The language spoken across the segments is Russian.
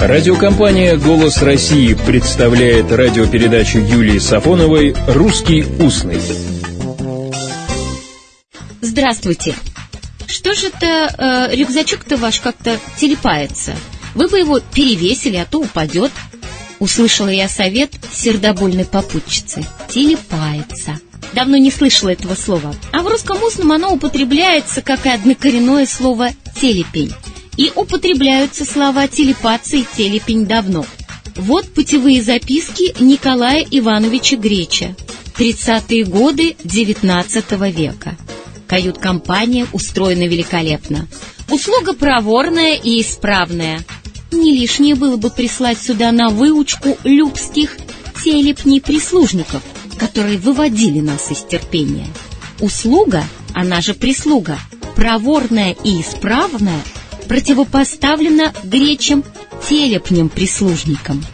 Радиокомпания «Голос России» представляет радиопередачу Юлии Сафоновой «Русский устный». Здравствуйте. Что же это э, рюкзачок-то ваш как-то телепается? Вы бы его перевесили, а то упадет. Услышала я совет сердобольной попутчицы. Телепается. Давно не слышала этого слова. А в русском устном оно употребляется как и однокоренное слово «телепень». И употребляются слова «телепаться» и «телепень» давно. Вот путевые записки Николая Ивановича Греча. 30-е годы XIX века. Кают-компания устроена великолепно. Услуга проворная и исправная. Не лишнее было бы прислать сюда на выучку любских телепней-прислужников, которые выводили нас из терпения. Услуга, она же прислуга, проворная и исправная, противопоставлена гречим телепням-прислужникам.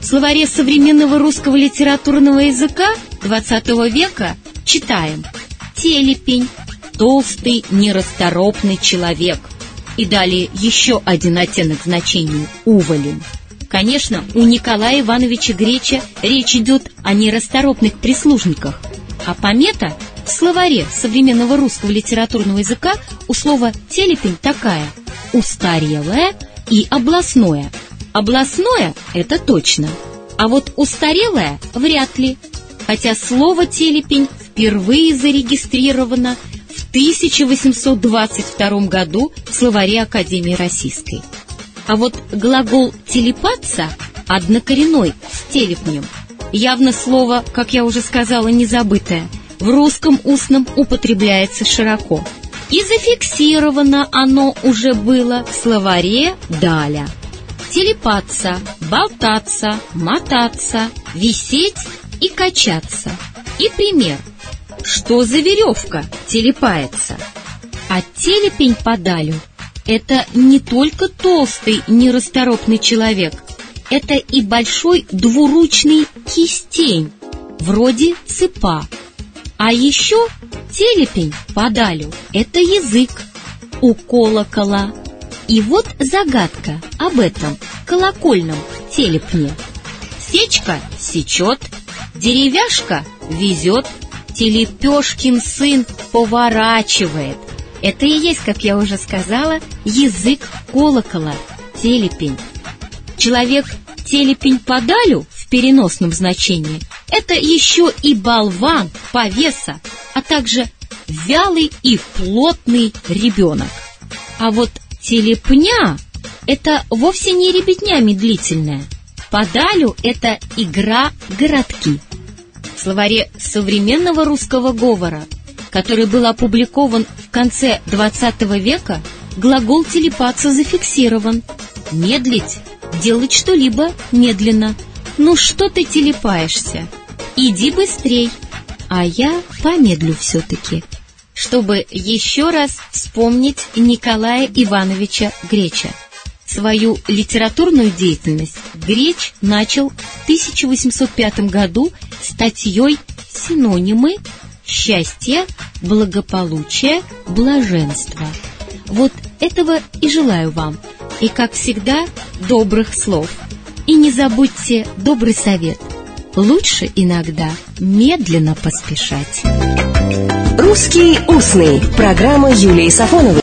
В словаре современного русского литературного языка XX века читаем «телепень», «толстый, нерасторопный человек». И далее еще один оттенок значения – «уволень». Конечно, у Николая Ивановича Греча речь идет о нерасторопных прислужниках, а помета в словаре современного русского литературного языка у слова «телепень» такая – устарелое и областное. Областное – это точно, а вот устарелое – вряд ли, хотя слово «телепень» впервые зарегистрировано в 1822 году в словаре Академии Российской. А вот глагол «телепаться» однокоренной с телепнем явно слово, как я уже сказала, незабытое, в русском устном употребляется широко. И зафиксировано оно уже было в словаре «даля». Телепаться, болтаться, мотаться, висеть и качаться. И пример. Что за веревка телепается? А телепень подалю это не только толстый, нерасторопный человек, это и большой двуручный кистень, вроде цепа. А еще телепень подалю – это язык у колокола. И вот загадка об этом колокольном телепне. Сечка сечет, деревяшка везет, телепешкин сын поворачивает, это и есть, как я уже сказала, язык колокола, телепень. Человек телепень подалю в переносном значении – это еще и болван, повеса, а также вялый и плотный ребенок. А вот телепня – это вовсе не ребятня медлительная. Подалю – это игра городки. В словаре современного русского говора который был опубликован в конце XX века, глагол «телепаться» зафиксирован. Медлить – делать что-либо медленно. Ну что ты телепаешься? Иди быстрей. А я помедлю все-таки, чтобы еще раз вспомнить Николая Ивановича Греча. Свою литературную деятельность Греч начал в 1805 году статьей «Синонимы счастья, благополучия, блаженства. Вот этого и желаю вам. И, как всегда, добрых слов. И не забудьте добрый совет. Лучше иногда медленно поспешать. «Русский устный» – программа Юлии Сафоновой.